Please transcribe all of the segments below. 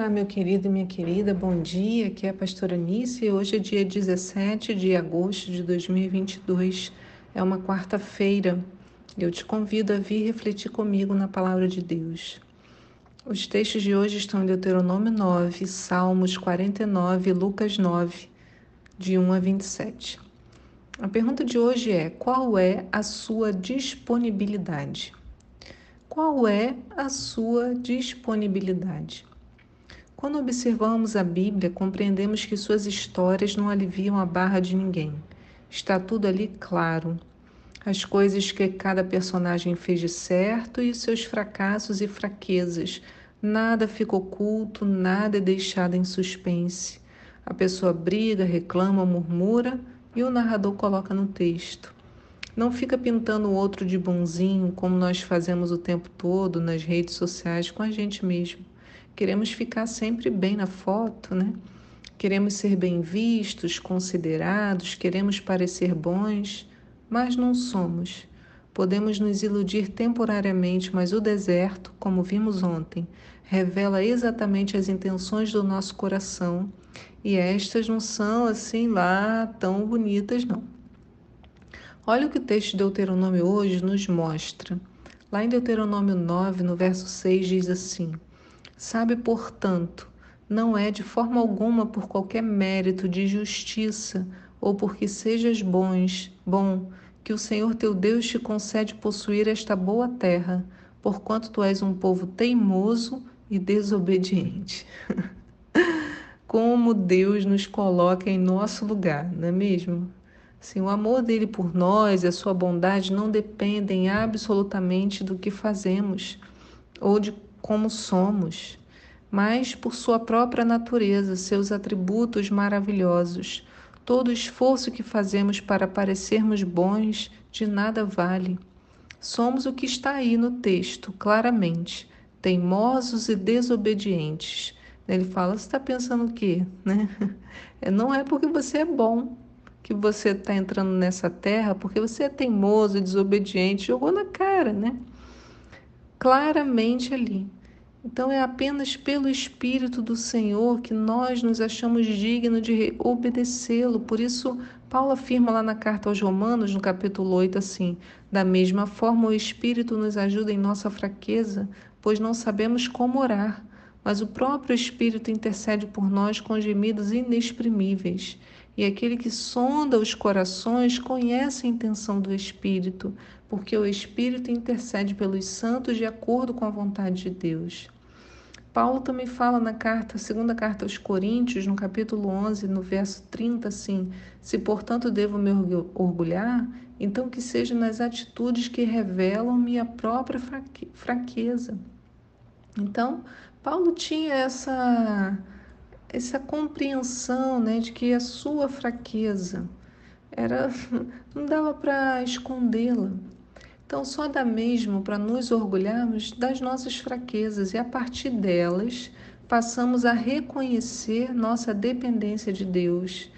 Olá, meu querido e minha querida, bom dia. Aqui é a pastora Nice e hoje é dia 17 de agosto de 2022. É uma quarta-feira. Eu te convido a vir refletir comigo na palavra de Deus. Os textos de hoje estão em Deuteronômio 9, Salmos 49 e Lucas 9, de 1 a 27. A pergunta de hoje é: qual é a sua disponibilidade? Qual é a sua disponibilidade? Quando observamos a Bíblia, compreendemos que suas histórias não aliviam a barra de ninguém. Está tudo ali claro. As coisas que cada personagem fez de certo e seus fracassos e fraquezas. Nada fica oculto, nada é deixado em suspense. A pessoa briga, reclama, murmura e o narrador coloca no texto. Não fica pintando o outro de bonzinho, como nós fazemos o tempo todo nas redes sociais com a gente mesmo. Queremos ficar sempre bem na foto, né? Queremos ser bem vistos, considerados, queremos parecer bons, mas não somos. Podemos nos iludir temporariamente, mas o deserto, como vimos ontem, revela exatamente as intenções do nosso coração e estas não são assim lá tão bonitas, não. Olha o que o texto de Deuteronômio hoje nos mostra. Lá em Deuteronômio 9, no verso 6, diz assim: Sabe, portanto, não é de forma alguma por qualquer mérito de justiça ou porque sejas bons, bom, que o Senhor teu Deus te concede possuir esta boa terra, porquanto tu és um povo teimoso e desobediente. Como Deus nos coloca em nosso lugar, não é mesmo? Sim, o amor dele por nós e a sua bondade não dependem absolutamente do que fazemos ou de como somos, mas por sua própria natureza, seus atributos maravilhosos. Todo o esforço que fazemos para parecermos bons de nada vale. Somos o que está aí no texto, claramente, teimosos e desobedientes. Ele fala: você está pensando o quê? Né? Não é porque você é bom que você está entrando nessa terra, porque você é teimoso e desobediente, jogou na cara, né? Claramente ali. Então é apenas pelo Espírito do Senhor que nós nos achamos dignos de obedecê-lo. Por isso, Paulo afirma lá na carta aos Romanos, no capítulo 8, assim: Da mesma forma, o Espírito nos ajuda em nossa fraqueza, pois não sabemos como orar, mas o próprio Espírito intercede por nós com gemidos inexprimíveis. E aquele que sonda os corações conhece a intenção do Espírito, porque o Espírito intercede pelos santos de acordo com a vontade de Deus. Paulo também fala na carta, segunda carta aos Coríntios, no capítulo 11, no verso 30, assim: Se portanto devo me orgulhar, então que seja nas atitudes que revelam minha própria fraqueza. Então, Paulo tinha essa essa compreensão né, de que a sua fraqueza era não dava para escondê-la. Então, só dá mesmo para nos orgulharmos das nossas fraquezas e, a partir delas, passamos a reconhecer nossa dependência de Deus.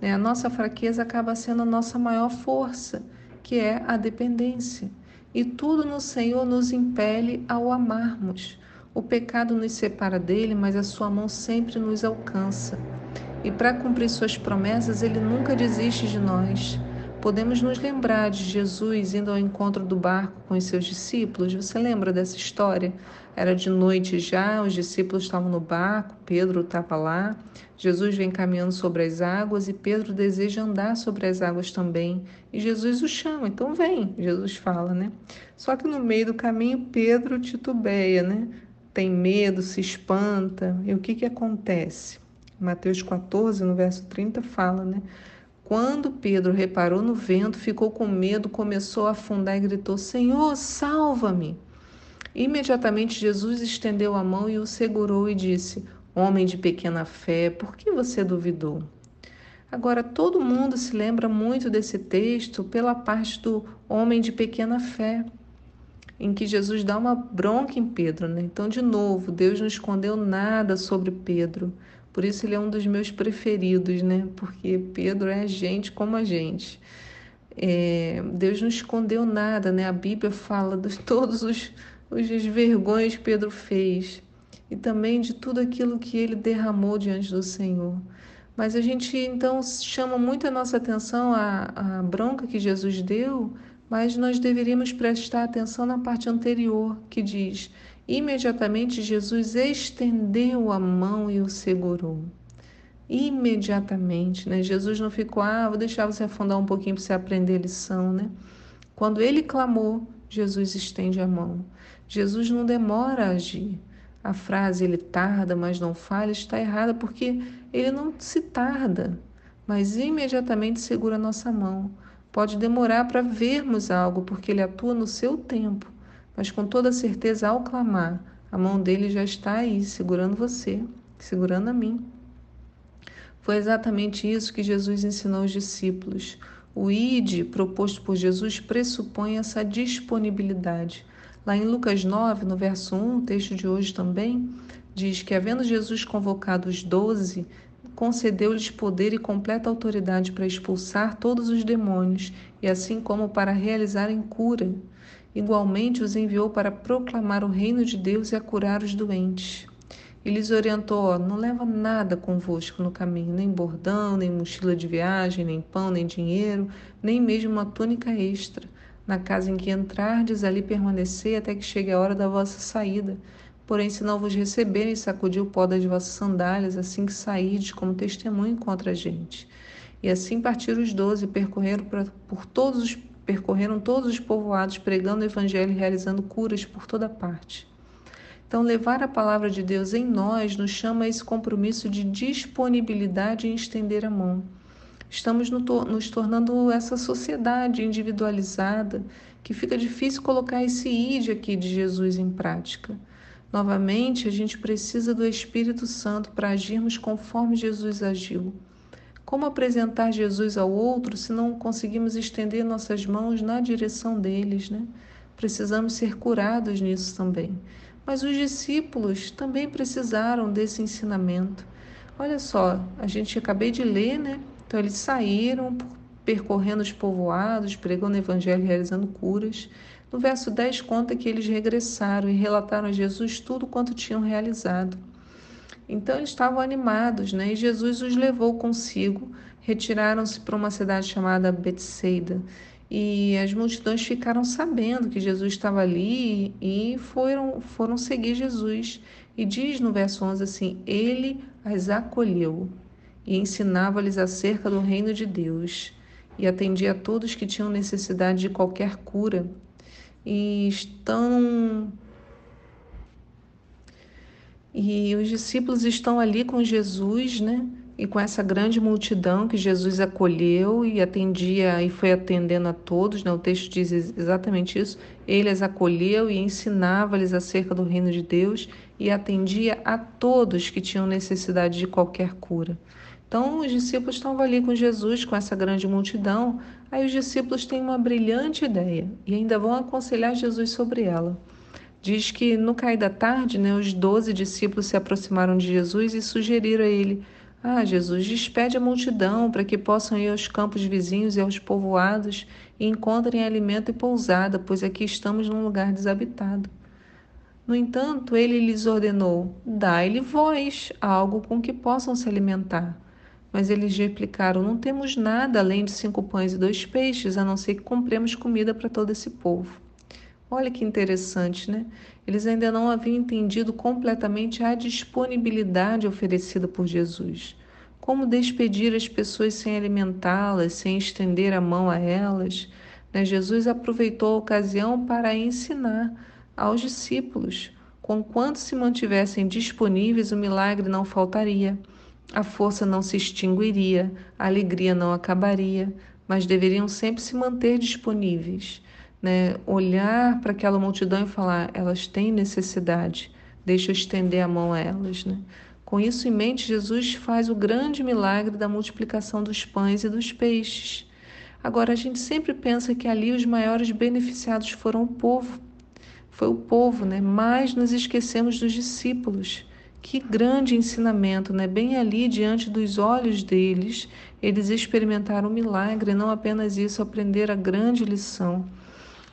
Né? A nossa fraqueza acaba sendo a nossa maior força, que é a dependência. E tudo no Senhor nos impele ao amarmos. O pecado nos separa dele, mas a sua mão sempre nos alcança. E para cumprir suas promessas, ele nunca desiste de nós. Podemos nos lembrar de Jesus indo ao encontro do barco com os seus discípulos. Você lembra dessa história? Era de noite já, os discípulos estavam no barco, Pedro estava lá. Jesus vem caminhando sobre as águas e Pedro deseja andar sobre as águas também. E Jesus o chama, então vem, Jesus fala, né? Só que no meio do caminho, Pedro titubeia, né? Tem medo, se espanta. E o que, que acontece? Mateus 14, no verso 30, fala, né? Quando Pedro reparou no vento, ficou com medo, começou a afundar e gritou: Senhor, salva-me! Imediatamente Jesus estendeu a mão e o segurou e disse: Homem de pequena fé, por que você duvidou? Agora, todo mundo se lembra muito desse texto pela parte do homem de pequena fé em que Jesus dá uma bronca em Pedro. Né? Então, de novo, Deus não escondeu nada sobre Pedro. Por isso ele é um dos meus preferidos, né? Porque Pedro é gente como a gente. É, Deus não escondeu nada, né? A Bíblia fala de todos os, os vergonhas que Pedro fez. e também de tudo aquilo que ele derramou diante do Senhor. Mas a gente então chama muito a nossa atenção a, a bronca que Jesus deu, mas nós deveríamos prestar atenção na parte anterior, que diz: imediatamente Jesus estendeu a mão e o segurou. Imediatamente, né? Jesus não ficou, ah, vou deixar você afundar um pouquinho para você aprender a lição, né? Quando ele clamou, Jesus estende a mão. Jesus não demora a agir. A frase ele tarda, mas não falha está errada porque ele não se tarda, mas imediatamente segura a nossa mão. Pode demorar para vermos algo, porque ele atua no seu tempo, mas com toda certeza, ao clamar, a mão dele já está aí, segurando você, segurando a mim. Foi exatamente isso que Jesus ensinou aos discípulos. O ID proposto por Jesus pressupõe essa disponibilidade. Lá em Lucas 9, no verso 1, o texto de hoje também, diz que, havendo Jesus convocado os doze, concedeu-lhes poder e completa autoridade para expulsar todos os demônios, e assim como para realizarem cura. Igualmente os enviou para proclamar o reino de Deus e a curar os doentes. E lhes orientou: ó, não leva nada convosco no caminho, nem bordão, nem mochila de viagem, nem pão, nem dinheiro, nem mesmo uma túnica extra na casa em que entrardes, ali permanecer até que chegue a hora da vossa saída. Porém, se não vos receberem, sacudi o pó das vossas sandálias, assim que sairdes como testemunho contra a gente. E assim partiram os doze, percorreram por todos os, percorreram todos os povoados, pregando o evangelho e realizando curas por toda parte. Então, levar a palavra de Deus em nós nos chama a esse compromisso de disponibilidade em estender a mão estamos nos tornando essa sociedade individualizada que fica difícil colocar esse id aqui de Jesus em prática. Novamente, a gente precisa do Espírito Santo para agirmos conforme Jesus agiu. Como apresentar Jesus ao outro se não conseguimos estender nossas mãos na direção deles, né? Precisamos ser curados nisso também. Mas os discípulos também precisaram desse ensinamento. Olha só, a gente acabei de ler, né? Então eles saíram percorrendo os povoados, pregando o evangelho, realizando curas. No verso 10 conta que eles regressaram e relataram a Jesus tudo quanto tinham realizado. Então eles estavam animados, né? E Jesus os levou consigo, retiraram-se para uma cidade chamada Betsaida. E as multidões ficaram sabendo que Jesus estava ali e foram, foram seguir Jesus. E diz no verso 11 assim: Ele as acolheu e ensinava-lhes acerca do reino de Deus, e atendia a todos que tinham necessidade de qualquer cura. E estão e os discípulos estão ali com Jesus, né? E com essa grande multidão que Jesus acolheu e atendia e foi atendendo a todos, né? O texto diz exatamente isso. Ele as acolheu e ensinava-lhes acerca do reino de Deus e atendia a todos que tinham necessidade de qualquer cura. Então, os discípulos estavam ali com Jesus, com essa grande multidão. Aí, os discípulos têm uma brilhante ideia e ainda vão aconselhar Jesus sobre ela. Diz que no cair da tarde, né, os doze discípulos se aproximaram de Jesus e sugeriram a ele: Ah, Jesus, despede a multidão para que possam ir aos campos vizinhos e aos povoados e encontrem alimento e pousada, pois aqui estamos num lugar desabitado. No entanto, ele lhes ordenou: Dai-lhe voz, algo com que possam se alimentar. Mas eles replicaram: Não temos nada além de cinco pães e dois peixes, a não ser que compremos comida para todo esse povo. Olha que interessante, né? Eles ainda não haviam entendido completamente a disponibilidade oferecida por Jesus. Como despedir as pessoas sem alimentá-las, sem estender a mão a elas? Né? Jesus aproveitou a ocasião para ensinar aos discípulos. Conquanto se mantivessem disponíveis, o milagre não faltaria. A força não se extinguiria, a alegria não acabaria, mas deveriam sempre se manter disponíveis. Né? Olhar para aquela multidão e falar: elas têm necessidade, deixa eu estender a mão a elas. Né? Com isso em mente, Jesus faz o grande milagre da multiplicação dos pães e dos peixes. Agora, a gente sempre pensa que ali os maiores beneficiados foram o povo. Foi o povo, né? mas nos esquecemos dos discípulos. Que grande ensinamento, né? Bem ali diante dos olhos deles, eles experimentaram o milagre, não apenas isso, aprender a grande lição.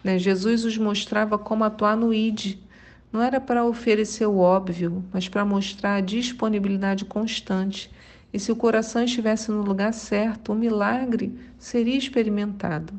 Né? Jesus os mostrava como atuar no ID, Não era para oferecer o óbvio, mas para mostrar a disponibilidade constante. E se o coração estivesse no lugar certo, o milagre seria experimentado.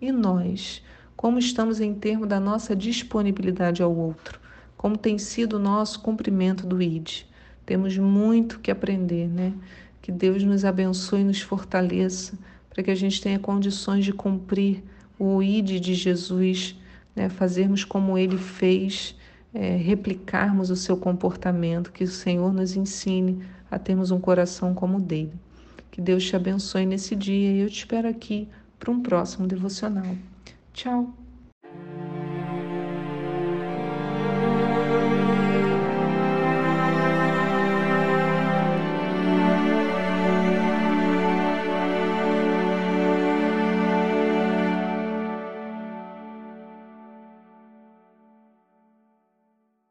E nós, como estamos em termos da nossa disponibilidade ao outro? Como tem sido o nosso cumprimento do ID? Temos muito que aprender, né? Que Deus nos abençoe e nos fortaleça para que a gente tenha condições de cumprir o ID de Jesus, né? fazermos como ele fez, é, replicarmos o seu comportamento, que o Senhor nos ensine a termos um coração como o dele. Que Deus te abençoe nesse dia e eu te espero aqui para um próximo devocional. Tchau!